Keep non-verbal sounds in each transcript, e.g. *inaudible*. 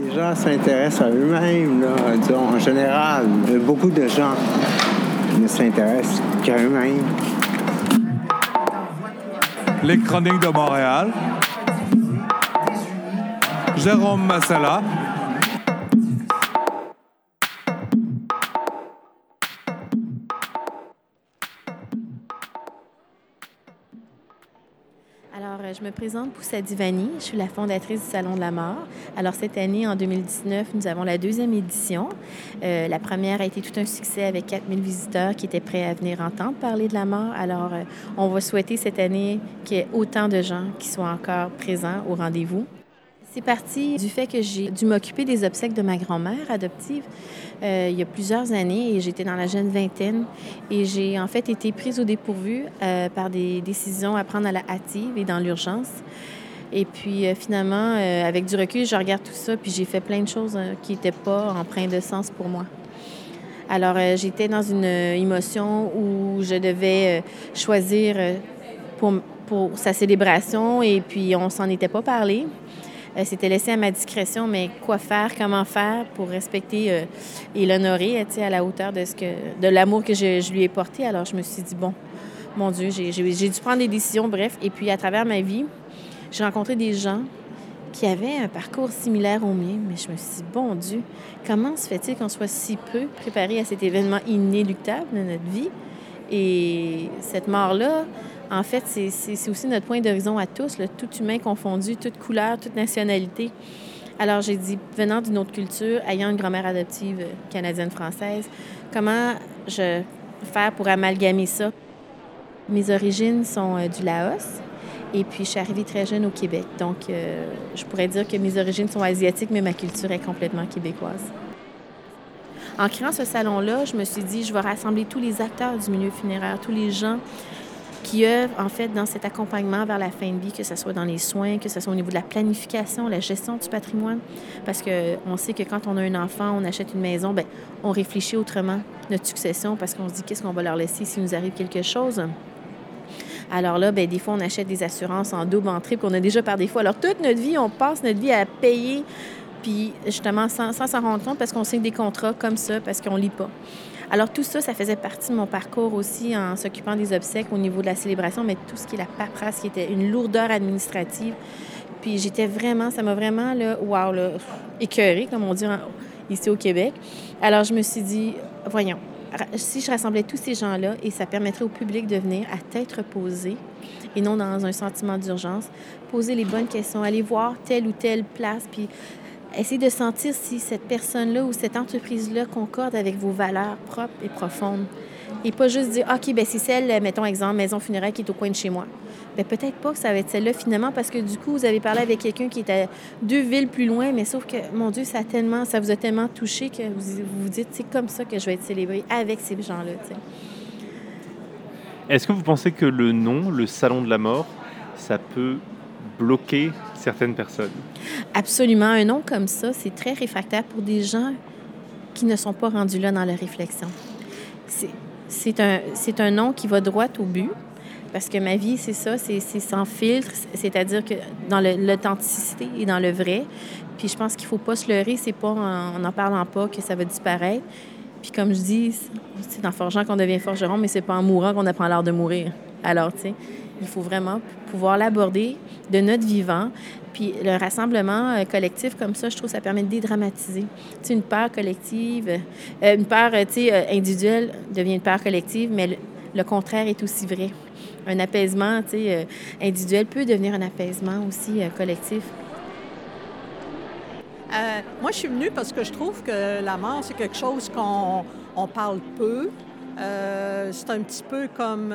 Les gens s'intéressent à eux-mêmes, en général. Beaucoup de gens ne s'intéressent qu'à eux-mêmes. Les Chroniques de Montréal. Jérôme Massala. Je me présente Poussa Divani. Je suis la fondatrice du Salon de la mort. Alors, cette année, en 2019, nous avons la deuxième édition. Euh, la première a été tout un succès avec 4000 visiteurs qui étaient prêts à venir entendre parler de la mort. Alors, euh, on va souhaiter cette année qu'il y ait autant de gens qui soient encore présents au rendez-vous. C'est parti du fait que j'ai dû m'occuper des obsèques de ma grand-mère adoptive euh, il y a plusieurs années et j'étais dans la jeune vingtaine et j'ai en fait été prise au dépourvu euh, par des décisions à prendre à la hâtive et dans l'urgence. Et puis euh, finalement, avec du recul, je regarde tout ça puis j'ai fait plein de choses qui n'étaient pas empreintes de sens pour moi. Alors j'étais dans une émotion où je devais choisir pour, pour sa célébration et puis on s'en était pas parlé. C'était laissé à ma discrétion, mais quoi faire, comment faire pour respecter euh, et l'honorer à la hauteur de, ce que, de l'amour que je, lui ai porté. Alors, je me suis dit, bon, mon Dieu, j'ai, dû prendre des décisions, bref. Et puis, à travers ma vie, j'ai rencontré des gens qui avaient un parcours similaire au mien, mais je me suis dit, bon Dieu, comment se fait-il qu'on soit si peu préparé à cet événement inéluctable de notre vie? Et cette mort-là, en fait, c'est aussi notre point d'horizon à tous, le tout humain confondu, toute couleur, toute nationalité. Alors, j'ai dit, venant d'une autre culture, ayant une grand-mère adoptive canadienne-française, comment je faire pour amalgamer ça? Mes origines sont euh, du Laos. Et puis, je suis arrivée très jeune au Québec. Donc, euh, je pourrais dire que mes origines sont asiatiques, mais ma culture est complètement québécoise. En créant ce salon-là, je me suis dit, je vais rassembler tous les acteurs du milieu funéraire, tous les gens qui œuvrent en fait dans cet accompagnement vers la fin de vie, que ce soit dans les soins, que ce soit au niveau de la planification, la gestion du patrimoine. Parce qu'on sait que quand on a un enfant, on achète une maison, bien, on réfléchit autrement notre succession parce qu'on se dit qu'est-ce qu'on va leur laisser s'il nous arrive quelque chose? Alors là, bien, des fois, on achète des assurances en double, en triple, qu'on a déjà par défaut. Alors, toute notre vie, on passe notre vie à payer, puis justement, sans s'en rendre compte, parce qu'on signe des contrats comme ça, parce qu'on lit pas. Alors tout ça, ça faisait partie de mon parcours aussi en s'occupant des obsèques au niveau de la célébration, mais tout ce qui est la paperasse, qui était une lourdeur administrative. Puis j'étais vraiment, ça m'a vraiment, là, wow, là, écœurée, comme on dit ici au Québec. Alors je me suis dit, voyons, si je rassemblais tous ces gens-là et ça permettrait au public de venir à tête reposée et non dans un sentiment d'urgence, poser les bonnes questions, aller voir telle ou telle place, puis Essayez de sentir si cette personne-là ou cette entreprise-là concorde avec vos valeurs propres et profondes. Et pas juste dire, OK, ben c'est celle, mettons exemple, maison funéraire qui est au coin de chez moi. Bien, peut-être pas que ça va être celle-là finalement, parce que du coup, vous avez parlé avec quelqu'un qui à deux villes plus loin, mais sauf que, mon Dieu, ça, tellement, ça vous a tellement touché que vous vous, dites, c'est comme ça que je vais être célébrée avec ces gens-là. Est-ce que vous pensez que le nom, le salon de la mort, ça peut bloquer certaines personnes. Absolument. Un nom comme ça, c'est très réfractaire pour des gens qui ne sont pas rendus là dans leur réflexion. C'est un, un nom qui va droit au but. Parce que ma vie, c'est ça, c'est sans filtre, c'est-à-dire que dans l'authenticité et dans le vrai. Puis je pense qu'il ne faut pas se leurrer, c'est pas en n'en parlant pas que ça va disparaître. Puis comme je dis, c'est en forgeant qu'on devient forgeron, mais c'est pas en mourant qu'on apprend l'art de mourir. Alors, tu sais, il faut vraiment pouvoir l'aborder de notre vivant. Puis le rassemblement euh, collectif comme ça, je trouve ça permet de dédramatiser. Tu une peur collective, euh, une peur, euh, tu sais, individuelle devient une peur collective, mais le, contraire est aussi vrai. Un apaisement, tu sais, individuel peut devenir un apaisement aussi collectif. moi, je suis venue parce que je trouve que la mort, c'est quelque chose qu'on on parle peu. c'est un petit peu comme...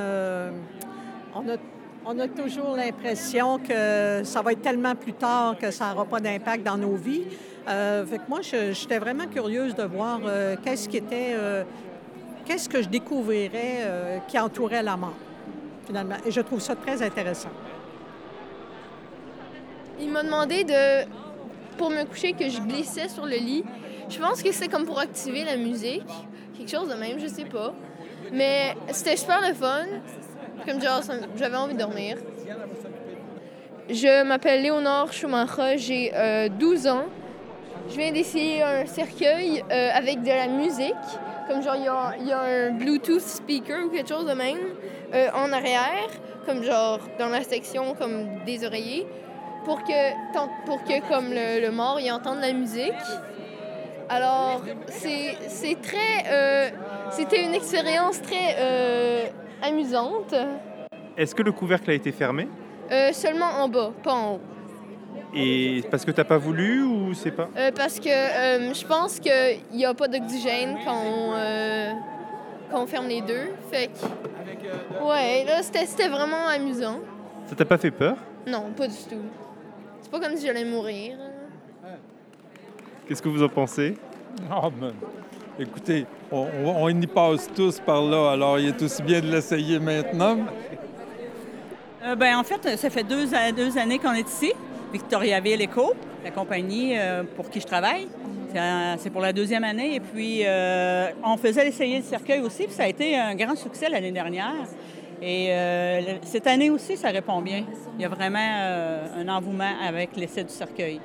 on a toujours l'impression que ça va être tellement plus tard que ça n'aura pas d'impact dans nos vies. Euh, moi, j'étais vraiment curieuse de voir euh, qu'est-ce qui était, euh, qu'est-ce que je découvrirais qui entourait la mort, finalement. Et je trouve ça très intéressant. Il m'a demandé de, pour me coucher, que je glissais sur le lit. Je pense que c'est comme pour activer la musique, quelque chose de même, je sais pas. Mais c'était super le fun. Comme genre, j'avais envie de dormir. Je m'appelle Léonore Schumacher, j'ai 12 euh, ans. je viens d'essayer un cercueil euh, avec de la musique. Comme genre, il y y a un Bluetooth speaker ou quelque chose de même euh, en arrière, comme genre dans la section comme des oreillers, pour que, pour que comme le, mort, il entende la musique. Alors, c'est très... euh, C'était une expérience très amusante. Est-ce que le couvercle a été fermé? Euh, seulement en bas, pas en haut. Et parce que t'as pas voulu ou c'est pas? Euh, parce que euh, je pense qu'il n'y a pas d'oxygène quand, on, euh, quand on ferme les deux. Fait que. Ouais, là, c'était c'était vraiment amusant. Ça t'a pas fait peur? Non, pas du tout. C'est pas comme si j'allais mourir. Qu'est-ce que vous en pensez? Ah, ben, écoutez, on, y passe tous par là, alors il est aussi bien de l'essayer maintenant. Euh, ben, en fait, ça fait deux, deux années qu'on est ici. Victoriaville Eco, la compagnie euh, pour qui je travaille. C'est pour la deuxième année. Et puis, euh, on faisait essayer le cercueil aussi. Puis ça a été un grand succès l'année dernière. Et euh, cette année aussi, ça répond bien. Il y a vraiment un engouement avec l'essai du cercueil.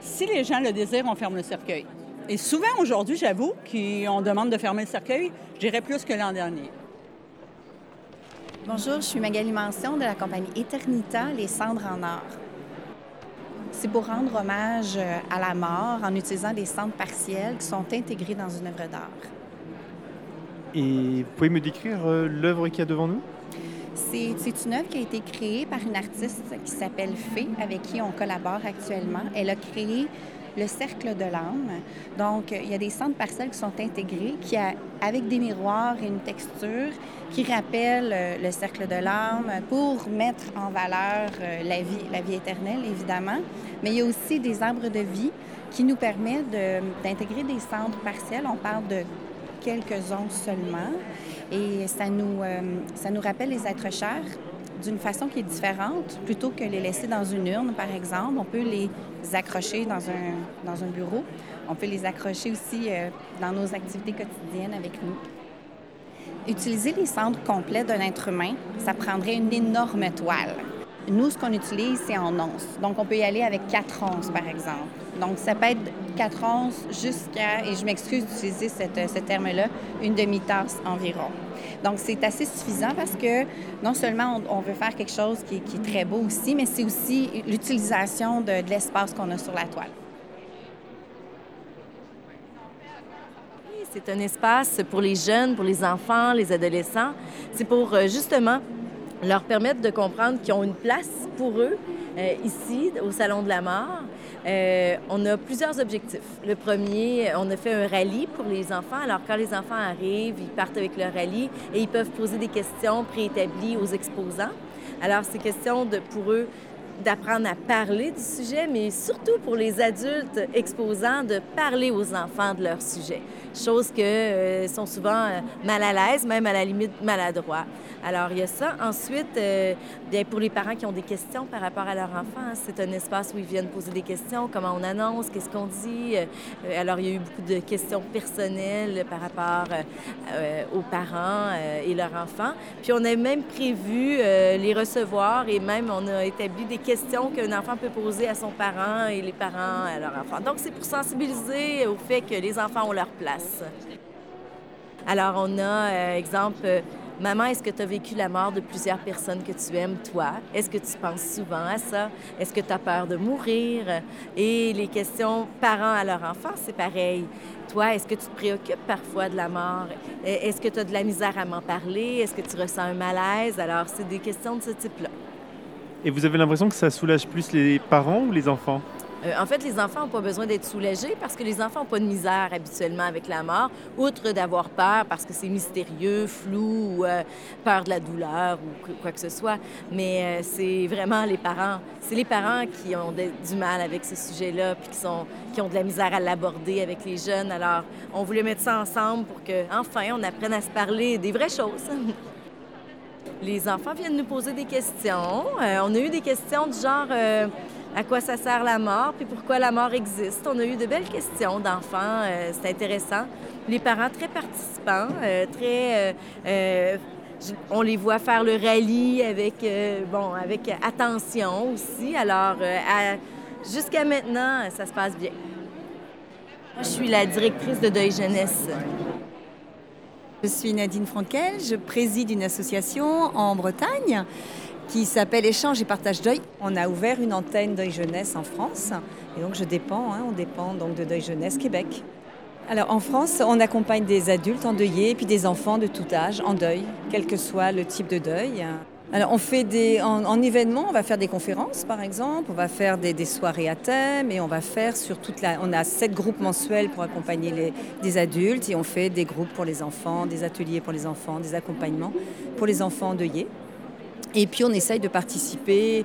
Si les gens le désirent, on ferme le cercueil. Et souvent, aujourd'hui, j'avoue qu'on demande de fermer le cercueil, je dirais plus que l'an dernier. Bonjour, je suis Magali Mention de la compagnie Eternita, les cendres en or. C'est pour rendre hommage à la mort en utilisant des cendres partielles qui sont intégrées dans une œuvre d'art. Et vous pouvez me décrire euh, l'œuvre qu'il y a devant nous? C'est c'est une œuvre qui a été créée par une artiste qui s'appelle Fée, avec qui on collabore actuellement. Elle a créé le cercle de l'âme. Donc, il y a des centres partiels qui sont intégrés, qui a, avec des miroirs et une texture qui rappellent euh, le cercle de l'âme pour mettre en valeur euh, la vie, la vie éternelle, évidemment. Mais il y a aussi des arbres de vie qui nous permettent d'intégrer des centres partiels. On parle de quelques-uns seulement. Et ça nous, euh, ça nous rappelle les êtres chers d'une façon qui est différente. Plutôt que les laisser dans une urne, par exemple, on peut les accrocher dans un, dans un bureau. On peut les accrocher aussi euh, dans nos activités quotidiennes avec nous. Utiliser les cendres complets d'un être humain, ça prendrait une énorme toile. Nous, ce qu'on utilise, c'est en onces. Donc, on peut y aller avec 4 onces, par exemple. Donc, ça peut être 4 onces jusqu'à, et je m'excuse d'utiliser cette- ce terme-là, une demi-tasse environ. Donc, c'est assez suffisant parce que non seulement on, veut faire quelque chose qui, est- très beau aussi, mais c'est aussi l'utilisation de, de l'espace qu'on a sur la toile. C'est un espace pour les jeunes, pour les enfants, les adolescents. C'est pour euh, justement leur permettre de comprendre qu'ils ont une place pour eux euh, ici, au Salon de la Mort. Euh, on a plusieurs objectifs. Le premier, on a fait un rallye pour les enfants. Alors, quand les enfants arrivent, ils partent avec leur rallye et ils peuvent poser des questions préétablies aux exposants. Alors, c'est question de, pour eux d'apprendre à parler du sujet, mais surtout pour les adultes exposants, de parler aux enfants de leur sujet. Chose que euh, sont souvent euh, mal à l'aise, même à la limite maladroits. Alors, il y a ça. Ensuite, euh, bien, pour les parents qui ont des questions par rapport à leur enfant, hein, c'est un espace où ils viennent poser des questions, comment on annonce, qu'est-ce qu'on dit? Euh, alors, il y a eu beaucoup de questions personnelles par rapport euh, aux parents et leurs enfants. Puis, on a même prévu les recevoir et même on a établi des questions qu'un enfant peut poser à son parent et les parents à leur enfant. Donc, c'est pour sensibiliser au fait que les enfants ont leur Alors, on a, euh, exemple, euh, Maman, est-ce que tu as vécu la mort de plusieurs personnes que tu aimes, toi? Est-ce que tu penses souvent à ça? Est-ce que tu as peur de mourir? Et les questions parents à leur enfant, c'est pareil. Toi, est-ce que tu te préoccupes parfois de la mort? Est-ce que tu as de la misère à m'en parler? Est-ce que tu ressens un malaise? Alors, c'est des questions de ce type-là. Et vous avez l'impression que ça soulage plus les parents ou les enfants? Euh, en fait, les enfants n'ont pas besoin d'être soulagés parce que les enfants n'ont pas de misère habituellement avec la mort, outre d'avoir peur parce que c'est mystérieux, flou, ou euh, peur de la douleur ou quoi que ce soit. Mais euh, c'est vraiment les parents. C'est les parents qui ont du mal avec ce sujet-là puis qui, qui ont de la misère à l'aborder avec les jeunes. Alors, on voulait mettre ça ensemble pour que, enfin, on apprenne à se parler des vraies choses. *laughs* Les enfants viennent nous poser des questions. On a eu des questions du genre à quoi ça sert la mort, puis pourquoi la mort existe? On a eu de belles questions d'enfants. euh, c'est intéressant. Les parents très participants, euh, très. euh, on les voit faire le rallye avec, bon, avec attention aussi. Alors, jusqu'à maintenant, ça se passe bien. Je suis la directrice de Deuil Jeunesse. Je suis Nadine Frankel, je préside une association en Bretagne qui s'appelle Échange et Partage Deuil. On a ouvert une antenne Deuil Jeunesse en France et donc je dépends, hein, on dépend donc de Deuil Jeunesse Québec. Alors en France, on accompagne des adultes endeuillés et puis des enfants de tout âge en deuil, quel que soit le type de deuil. Alors on fait des en, événements, on va faire des conférences par exemple, on va faire des, soirées à thème et on va faire sur toute la. On a sept groupes mensuels pour accompagner les, des adultes et on fait des groupes pour les enfants, des ateliers pour les enfants, des accompagnements pour les enfants endeuillés. Et puis on essaye de participer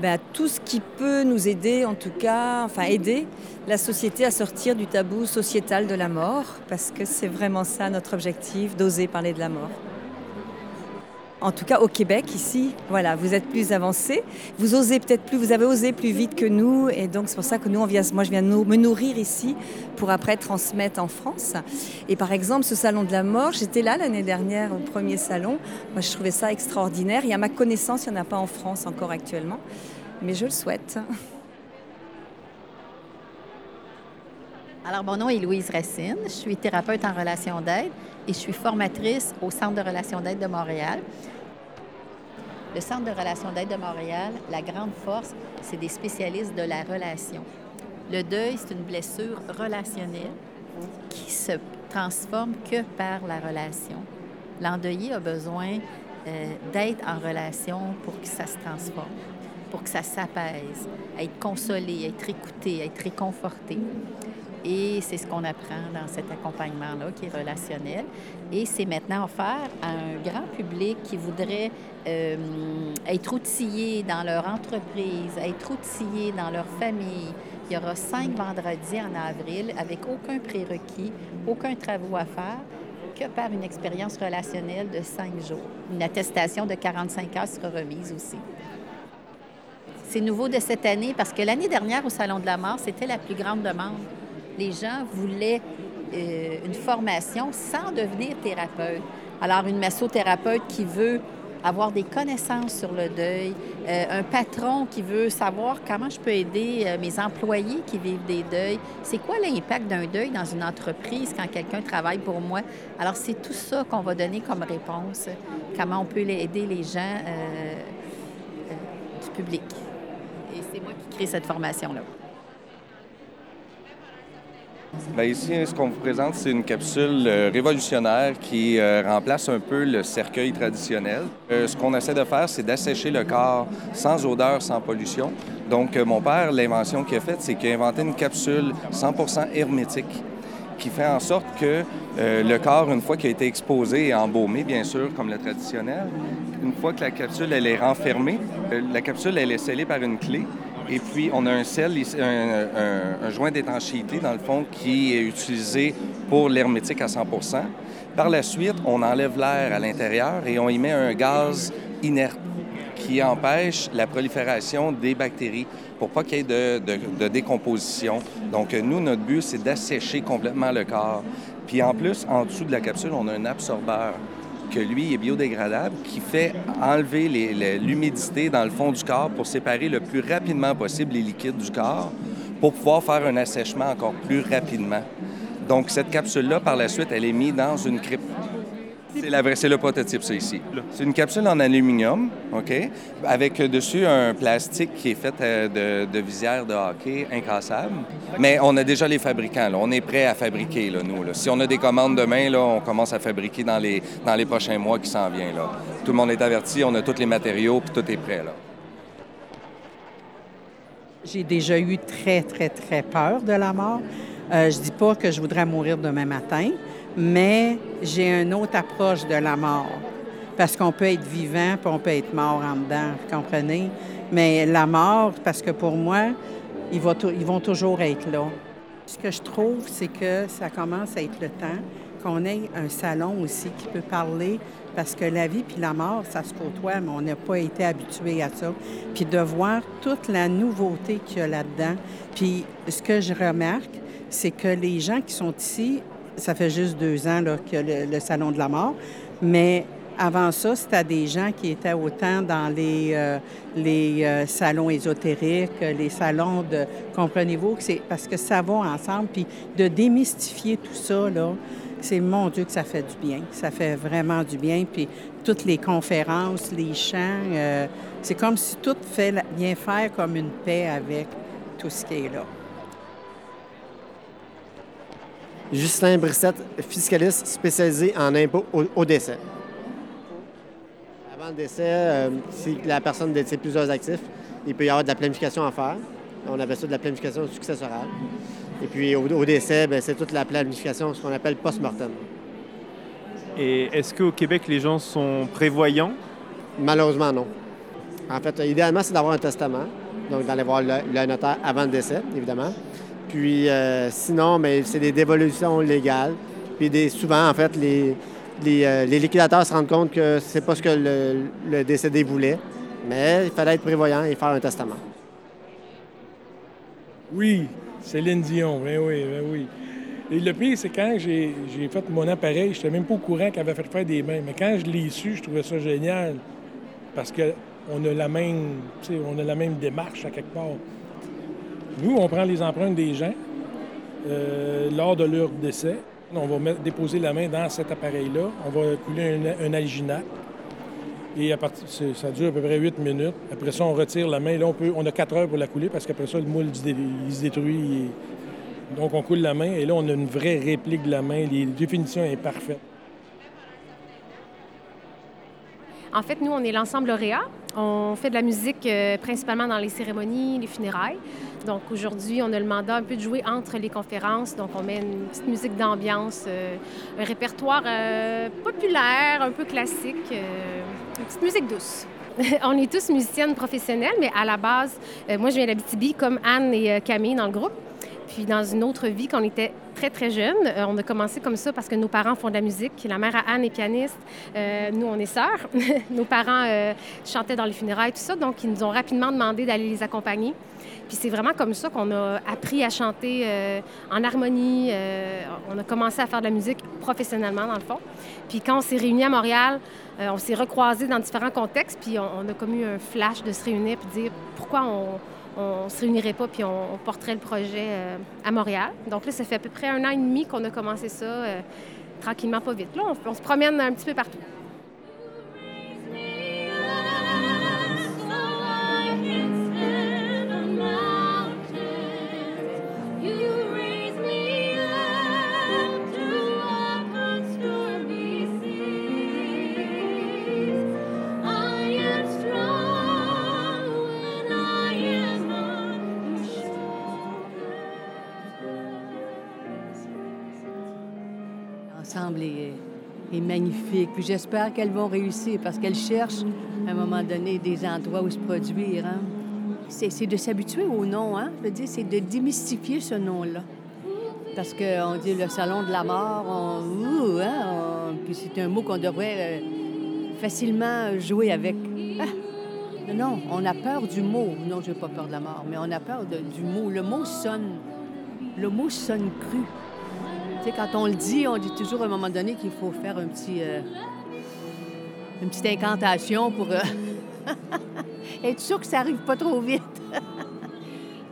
ben, à tout ce qui peut nous aider, en tout cas, enfin aider la société à sortir du tabou sociétal de la mort, parce que c'est vraiment ça notre objectif, d'oser parler de la mort. En tout cas, au Québec, ici, voilà, vous êtes plus avancé. Vous osez peut-être plus, vous avez osé plus vite que nous. Et donc, c'est pour ça que nous, moi, je viens me nourrir ici pour après transmettre en France. Et par exemple, ce salon de la mort, j'étais là l'année dernière au premier salon. Moi, je trouvais ça extraordinaire. Et à ma connaissance, il n'y en a pas en France encore actuellement. Mais je le souhaite. Alors, mon nom est Louise Racine. Je suis thérapeute en relation d'aide et je suis formatrice au Centre de relations d'aide de Montréal. Le Centre de relations d'aide de Montréal, la grande force, c'est des spécialistes de la relation. Le deuil, c'est une blessure relationnelle qui se transforme que par la relation. L'endeuillé a besoin euh, d'être en relation pour que ça se transforme, pour que ça s'apaise, être consolé, être écouté, être réconforté. Et c'est ce qu'on apprend dans cet accompagnement-là qui est relationnel. Et c'est maintenant offert à un grand public qui voudrait euh, être outillé dans leur entreprise, être outillé dans leur famille. Il y aura cinq vendredis en avril avec aucun prérequis, aucun travaux à faire que par une expérience relationnelle de cinq jours. Une attestation de 45 heures sera remise aussi. C'est nouveau de cette année parce que l'année dernière au Salon de la mort, c'était la plus grande demande les gens voulaient euh, une formation sans devenir thérapeute. Alors, une massothérapeute qui veut avoir des connaissances sur le deuil, euh, un patron qui veut savoir comment je peux aider euh, mes employés qui vivent des deuils. C'est quoi l'impact d'un deuil dans une entreprise quand quelqu'un travaille pour moi? Alors, c'est tout ça qu'on va donner comme réponse, comment on peut aider les gens du public. Et c'est moi qui crée cette formation-là. Bien, ici, ce qu'on vous présente, c'est une capsule euh, révolutionnaire qui euh, remplace un peu le cercueil traditionnel. Euh, ce qu'on essaie de faire, c'est d'assécher le corps sans odeur, sans pollution. Donc, mon père, l'invention qu'il a faite, c'est qu'il a inventé une capsule 100% hermétique qui fait en sorte que le corps, une fois qu'il a été exposé et embaumé, bien sûr, comme le traditionnel, une fois que la capsule elle est renfermée, la capsule elle est scellée par une clé et puis, on a un sel, un, joint d'étanchéité, dans le fond, qui est utilisé pour l'hermétique à 100% Par la suite, on enlève l'air à l'intérieur et on y met un gaz inerte qui empêche la prolifération des bactéries pour pas qu'il y ait de, de, décomposition. Donc, nous, notre but, c'est d'assécher complètement le corps. Puis en plus, en dessous de la capsule, on a un absorbeur que lui est biodégradable, qui fait enlever l'humidité dans le fond du corps pour séparer le plus rapidement possible les liquides du corps pour pouvoir faire un assèchement encore plus rapidement. Donc, cette capsule-là, par la suite, elle est mise dans une crypte. C'est la vraie, c'est le prototype, ça ici. C'est une capsule en aluminium, OK, avec dessus un plastique qui est fait euh, de, de visière de hockey incassable. Mais on a déjà les fabricants, là. On est prêt à fabriquer, là, nous. Là. Si on a des commandes demain, là, on commence à fabriquer dans les, dans les prochains mois qui s'en viennent, là. Tout le monde est averti, on a tous les matériaux, puis tout est prêt, là. J'ai déjà eu très, très, très peur de la mort. Euh, je dis pas que je voudrais mourir demain matin, mais j'ai une autre approche de la mort. Parce qu'on peut être vivant, puis on peut être mort en dedans, vous comprenez? Mais la mort, parce que pour moi, ils vont, ils vont toujours être là. Ce que je trouve, c'est que ça commence à être le temps qu'on ait un salon aussi qui peut parler, parce que la vie puis la mort, ça se côtoie, mais on n'a pas été habitué à ça. Puis de voir toute la nouveauté qu'il y a là-dedans. Puis ce que je remarque, c'est que les gens qui sont ici ça fait juste deux ans là, que le, Salon de la mort, mais Avant ça, c'était des gens qui étaient autant dans les, euh, les euh, salons ésotériques, les salons de... Comprenez-vous que c'est parce que ça va ensemble, puis de démystifier tout ça, là, c'est mon Dieu que ça fait du bien. Ça fait vraiment du bien. Puis toutes les conférences, les chants, euh, c'est comme si tout fait, vient faire comme une paix avec tout ce qui est là. Justin Brissette, fiscaliste spécialisé en impôts au, décès. Avant le décès, euh, si la personne détient plusieurs actifs, il peut y avoir de la planification à faire. On appelle ça de la planification successorale. Et puis au, décès, ben, c'est toute la planification, ce qu'on appelle post-mortem. Et est-ce qu'au Québec, les gens sont prévoyants? Malheureusement, non. En fait, idéalement, c'est d'avoir un testament, donc d'aller voir le, notaire avant le décès, évidemment. Puis euh, sinon, mais c'est des dévolutions légales. Puis des, souvent, en fait, les, euh, les, liquidateurs se rendent compte que c'est pas ce que le, le décédé voulait, mais il fallait être prévoyant et faire un testament. Oui, Céline Dion, ben oui, ben oui. Et le pire, c'est quand j'ai fait mon appareil, je n'étais même pas au courant qu'elle avait fait faire des mains. Mais quand je l'ai su, je trouvais ça génial. Parce qu'on a la même, on a la même démarche à quelque part. Nous, on prend les empreintes des gens euh, lors de leur décès. On va déposer la main dans cet appareil-là. On va couler un, alginate. Et à partir, ça dure à peu près 8 minutes. Après ça, on retire la main. Là, on, peut, on a 4 heures pour la couler parce qu'après ça, le moule il se détruit. Donc, on coule la main et là, on a une vraie réplique de la main. Les définitions sont parfaites. En fait, nous, on est l'ensemble lauréat. On fait de la musique euh, principalement dans les cérémonies, les funérailles. Donc aujourd'hui, on a le mandat un peu de jouer entre les conférences. Donc on met une petite musique d'ambiance, euh, un répertoire euh, populaire, un peu classique, une petite musique douce. *laughs* on est tous musiciennes professionnelles, mais à la base, moi je viens d'Abitibi comme Anne et Camille dans le groupe. Puis dans une autre vie, quand on était très, très jeune, euh, on a commencé comme ça parce que nos parents font de la musique. La mère à Anne est pianiste. Euh, nous, on est sœurs. *laughs* nos parents euh, chantaient dans les funérailles, tout ça. Donc, ils nous ont rapidement demandé d'aller les accompagner. Puis c'est vraiment comme ça qu'on a appris à chanter en harmonie. on a commencé à faire de la musique professionnellement, dans le fond. Puis quand on s'est réunis à Montréal, on s'est recroisés dans différents contextes. Puis on, a comme eu un flash de se réunir puis de dire pourquoi on on se réunirait pas puis on, porterait le projet euh, à Montréal. Donc là, ça fait à peu près un an et demi qu'on a commencé ça euh, tranquillement, pas vite. Là, on se promène un petit peu partout. Puis j'espère qu'elles vont réussir parce qu'elles cherchent, à un moment donné, des endroits où se produire. Hein. C'est de s'habituer au nom, hein? Je veux dire, c'est de démystifier ce nom-là. Parce qu'on dit le salon de la mort, on, hein, puis c'est un mot qu'on devrait euh, facilement jouer avec. Ah! Non, on a peur du mot. Non, je n'ai pas peur de la mort, mais on a peur du mot. Le mot sonne. Le mot sonne cru quand on le dit, on dit toujours à un moment donné qu'il faut faire euh, une petite incantation pour euh, *laughs* être sûr que ça arrive pas trop vite. *laughs*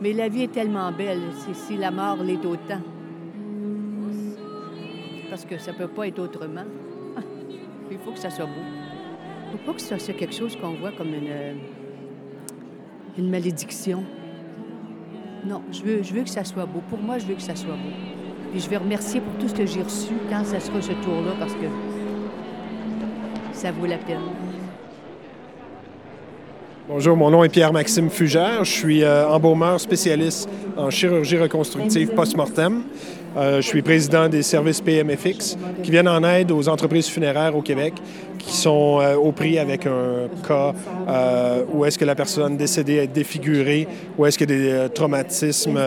Mais la vie est tellement belle, si la mort l'est autant. Parce que ça peut pas être autrement. *laughs* Il faut que ça soit beau. Il faut pas que ça soit quelque chose qu'on voit comme une, euh, malédiction. Non, je veux que ça soit beau. Pour moi, je veux que ça soit beau je vais remercier pour tout ce que j'ai reçu quand ça sera ce tour-là parce que ça vaut la peine. Bonjour, mon nom est Pierre-Maxime Fugère. Je suis euh, embaumeur spécialiste en chirurgie reconstructive post-mortem. Euh, je suis président des services PMFX qui viennent en aide aux entreprises funéraires au Québec qui sont euh, au prix avec un cas euh, où est-ce que la personne décédée est défigurée, où est-ce a des traumatismes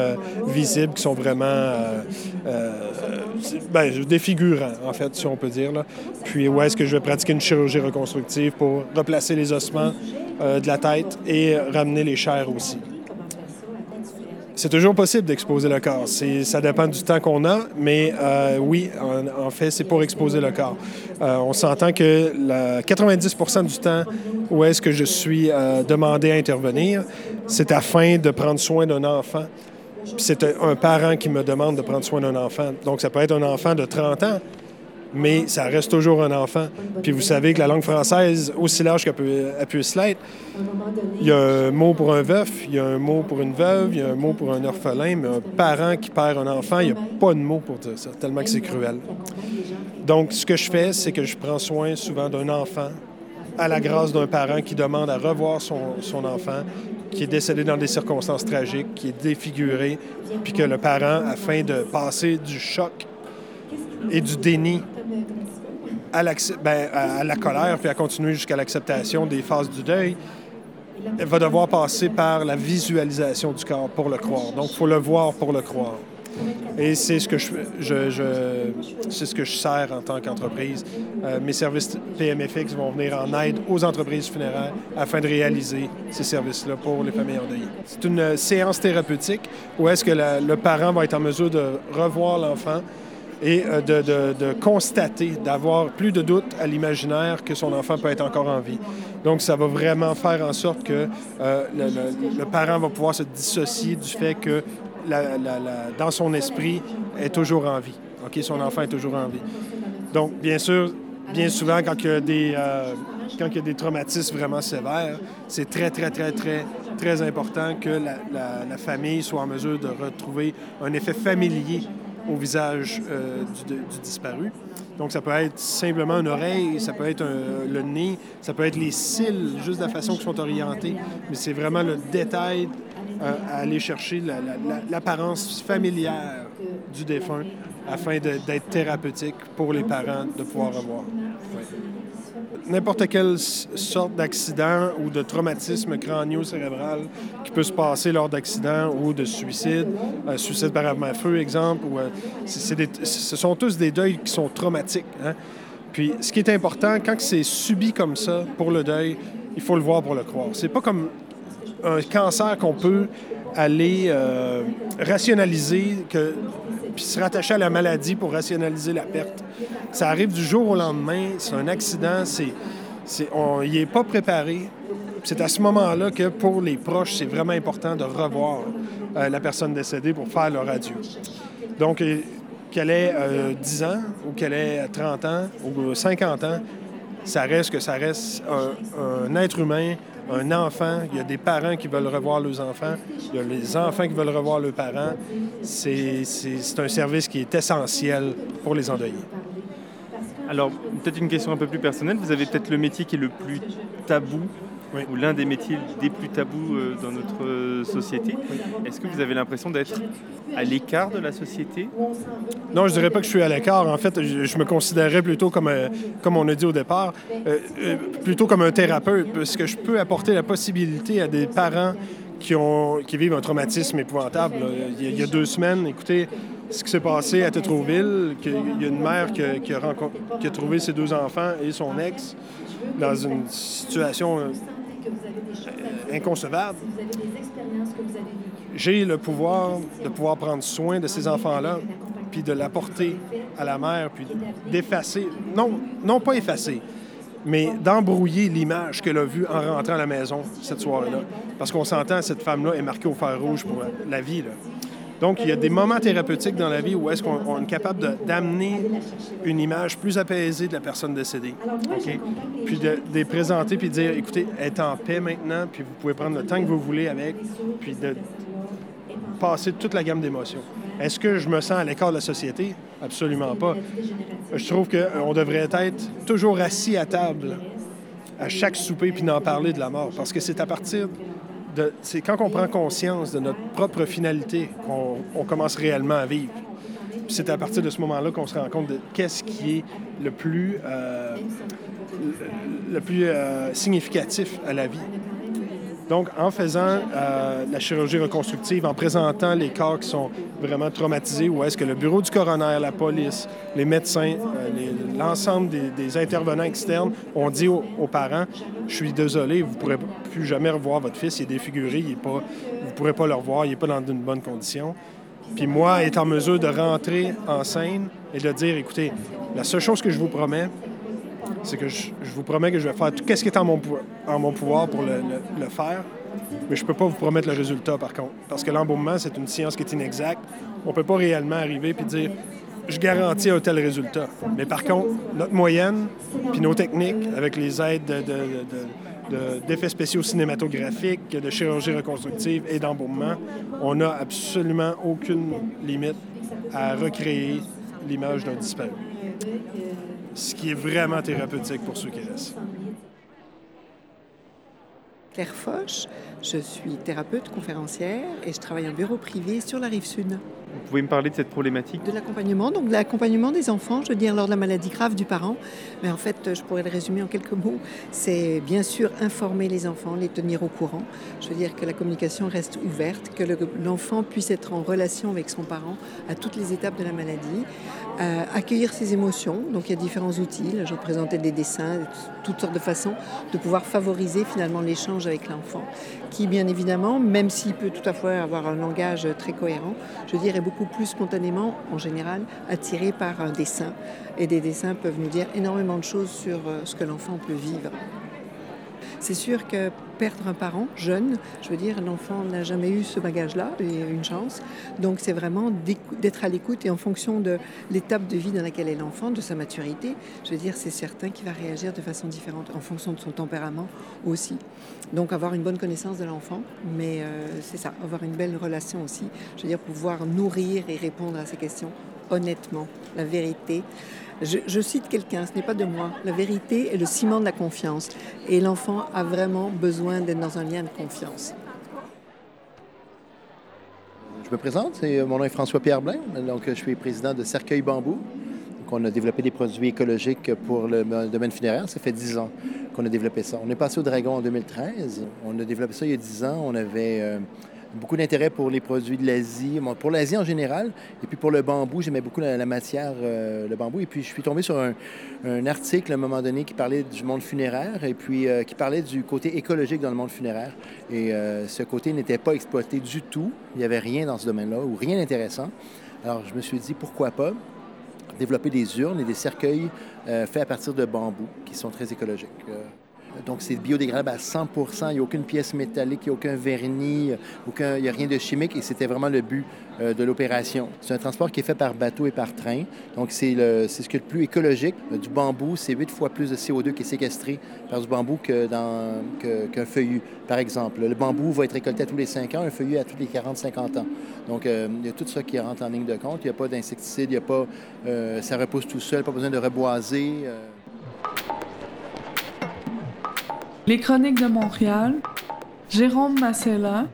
visibles qui sont vraiment ben, défigurants, en fait, si on peut dire. Là. Puis où est-ce que je vais pratiquer une chirurgie reconstructive pour replacer les ossements de la tête et ramener les chairs aussi. C'est toujours possible d'exposer le corps. Ça dépend du temps qu'on a, mais euh, oui, en, fait, c'est pour exposer le corps. Euh, on s'entend que la 90% du temps où est-ce que je suis euh, demandé à intervenir, c'est afin de prendre soin d'un enfant. C'est un parent qui me demande de prendre soin d'un enfant. Donc, ça peut être un enfant de 30 ans, mais ça reste toujours un enfant. Puis vous savez que la langue française, aussi large qu'elle puisse l'être, il y a un mot pour un veuf, il y a un mot pour une veuve, il y a un mot pour un orphelin, mais un parent qui perd un enfant, il n'y a pas de mot pour dire ça, tellement que c'est cruel. Donc, ce que je fais, c'est que je prends soin souvent d'un enfant à la grâce d'un parent qui demande à revoir son, son enfant, qui est décédé dans des circonstances tragiques, qui est défiguré, puis que le parent, afin de passer du choc et du déni ben, à- la colère, puis à continuer jusqu'à l'acceptation des phases du deuil, va devoir passer par la visualisation du corps pour le croire. Donc, il faut le voir pour le croire. Et c'est ce que je, ce que je sers en tant qu'entreprise. Euh, mes services PMFX vont venir en aide aux entreprises funéraires afin de réaliser ces services-là pour les familles endeuillées. C'est une euh, séance thérapeutique où est-ce que le parent va être en mesure de revoir l'enfant et euh, de, constater, d'avoir plus de doute à l'imaginaire que son enfant peut être encore en vie. Donc, ça va vraiment faire en sorte que euh, le, parent va pouvoir se dissocier du fait que dans son esprit est toujours en vie. OK, son enfant est toujours en vie. Donc, bien sûr, bien souvent, quand il y a des, euh, quand il y a des traumatismes vraiment sévères, c'est très, très, très, très, très important que la famille soit en mesure de retrouver un effet familier au visage euh, du, disparu. Donc, ça peut être simplement une oreille, ça peut être le nez, ça peut être les cils, juste la façon qu'ils sont orientés. Mais c'est vraiment le détail euh, à aller chercher la- la- la- l'apparence familière du défunt afin d'être thérapeutique pour les parents de pouvoir revoir. N'importe quelle sorte d'accident ou de traumatisme crânio-cérébral qui peut se passer lors d'accidents ou de suicide, euh, suicide par arme à feu, exemple, euh, ce sont tous des deuils qui sont traumatiques. hein. Puis, ce qui est important, quand c'est subi comme ça pour le deuil, il faut le voir pour le croire. C'est pas comme un cancer qu'on peut aller euh, rationaliser, que, puis se rattacher à la maladie pour rationaliser la perte. Ça arrive du jour au lendemain, c'est un accident, c'est, c'est, on n'y est pas préparé. C'est à ce moment-là que pour les proches, c'est vraiment important de revoir euh, la personne décédée pour faire leur adieu. Donc, euh, qu'elle ait euh, 10 ans ou qu'elle ait 30 ans ou 50 ans, ça reste que ça reste un être humain, un enfant. Il y a des parents qui veulent revoir leurs enfants. Il y a les enfants qui veulent revoir leurs parents. C'est, un service qui est essentiel pour les endeuillés. Alors, peut-être une question un peu plus personnelle. Vous avez peut-être le métier qui est le plus tabou, ou l'un des métiers des plus tabous euh, dans notre euh, société. Est-ce que vous avez l'impression d'être à l'écart de la société? Non, je dirais pas que je suis à l'écart. En fait, je, je me considérais plutôt comme, un- comme on a dit au départ, euh, euh, plutôt comme un thérapeute, parce que je peux apporter la possibilité à des parents qui, ont, qui vivent un traumatisme épouvantable. Il, y a, il y a deux semaines, écoutez, ce qui s'est passé à Tétroville, qu'il y a une mère qui a, qui a rencon- qui a trouvé ses deux enfants et son ex dans une situation euh, inconcevable. J'ai le pouvoir de pouvoir prendre soin de ces enfants-là, puis de l'apporter à la mère, puis d'effacer, non, non pas effacer, mais d'embrouiller l'image qu'elle a vue en rentrant à la maison cette soirée-là. Parce qu'on s'entend, cette femme-là est marquée au fer rouge pour la vie. là. Donc, il y a des moments thérapeutiques dans la vie où est-ce qu'on on est capable d'amener une image plus apaisée de la personne décédée. Puis de, les présenter, puis de dire, écoutez, elle est en paix maintenant, puis vous pouvez prendre le temps que vous voulez avec, puis de passer toute la gamme d'émotions. Est-ce que je me sens à l'écart de la société? Absolument pas. Je trouve qu'on devrait être toujours assis à table à chaque souper puis d'en parler de la mort. Parce que c'est à partir. C'est quand on prend conscience de notre propre finalité qu'on on commence réellement à vivre. C'est à partir de ce moment-là qu'on se rend compte de qu'est-ce qui est le plus, euh, le plus euh, significatif à la vie. Donc, en faisant euh, la chirurgie reconstructive, en présentant les cas qui sont vraiment traumatisés, où est-ce que le bureau du coroner, la police, les médecins, euh, l'ensemble des, intervenants externes ont dit aux, parents, je suis désolé, vous ne pourrez plus jamais revoir votre fils, il est défiguré, vous ne pourrez pas le revoir, il n'est pas dans une bonne condition. Puis moi, être en mesure de rentrer en scène et de dire, écoutez, la seule chose que je vous promets, c'est que je, vous promets que je vais faire tout ce qui est en mon, en mon pouvoir pour le, le- faire, mais je ne peux pas vous promettre le résultat, par contre. Parce que l'embaumement, c'est une science qui est inexacte. On ne peut pas réellement arriver et dire, je garantis un tel résultat. Mais par contre, notre moyenne, puis nos techniques, avec les aides de- de- d'effets spéciaux cinématographiques, de chirurgie reconstructive et d'embaumement, on n'a absolument aucune limite à recréer l'image d'un disparu. Ce qui est vraiment thérapeutique pour ceux qui restent. Claire Foch, je suis thérapeute conférencière et je travaille en bureau privé sur la rive sud. Vous pouvez me parler de cette problématique? De l'accompagnement, donc de l'accompagnement des enfants, je veux dire, lors de la maladie grave du parent. Mais en fait, je pourrais le résumer en quelques mots. C'est bien sûr informer les enfants, les tenir au courant. Je veux dire que la communication reste ouverte, que le- l'enfant puisse être en relation avec son parent à toutes les étapes de la maladie. Euh, accueillir ses émotions, donc il y a différents outils. Là, je représentais des dessins, toutes sortes de façons de pouvoir favoriser finalement l'échange avec l'enfant, qui bien évidemment, même s'il peut tout à fait avoir un langage très cohérent, je dirais beaucoup plus spontanément, en général, attiré par un dessin. Et des dessins peuvent nous dire énormément de choses sur euh, ce que l'enfant peut vivre. C'est sûr que perdre un parent jeune, je veux dire, l'enfant n'a jamais eu ce bagage-là, et une chance. Donc c'est vraiment d'être à l'écoute et en fonction de l'étape de vie dans laquelle est l'enfant, de sa maturité, je veux dire, c'est certain qu'il va réagir de façon différente en fonction de son tempérament aussi. Donc avoir une bonne connaissance de l'enfant, mais euh, c'est ça, avoir une belle relation aussi, je veux dire, pouvoir nourrir et répondre à ces questions honnêtement, la vérité. Je, cite quelqu'un, ce n'est pas de moi. La vérité est le ciment de la confiance. Et l'enfant a vraiment besoin d'être dans un lien de confiance. Je me présente, c'est- mon nom est François-Pierre Blain, donc je suis président de Cercueil Bambou. Donc, on a développé des produits écologiques pour le domaine funéraire. Ça fait 10 ans qu'on a développé ça. On est passé au Dragon en 2013. On a développé ça il y a 10 ans. On avait euh, beaucoup d'intérêt pour les produits de l'Asie, pour l'Asie en général, et puis pour le bambou, j'aimais beaucoup la, matière, euh, le bambou. Et puis je suis tombé sur un, article à un moment donné qui parlait du monde funéraire et puis euh, qui parlait du côté écologique dans le monde funéraire. Et euh, ce côté n'était pas exploité du tout. Il n'y avait rien dans ce domaine-là ou rien d'intéressant. Alors je me suis dit pourquoi pas développer des urnes et des cercueils faits à partir de bambou qui sont très écologiques. Donc, c'est biodégradable à 100% Il n'y a aucune pièce métallique, il n'y a aucun vernis, il n'y a rien de chimique et c'était vraiment le but euh, de l'opération. C'est un transport qui est fait par bateau et par train. Donc, c'est, ce qui est le plus écologique. Euh, Du bambou, c'est huit fois plus de CO2 qui est séquestré par du bambou dans, que- qu'un feuillu, par exemple. Le bambou va être récolté à tous les 5 ans, un feuillu à tous les 40-50 ans. Donc, euh, il y a tout ça qui rentre en ligne de compte. Il n'y a pas d'insecticide, il n'y a pas... ça repousse tout seul, pas besoin de reboiser. Les Chroniques de Montréal, Jérôme Massella,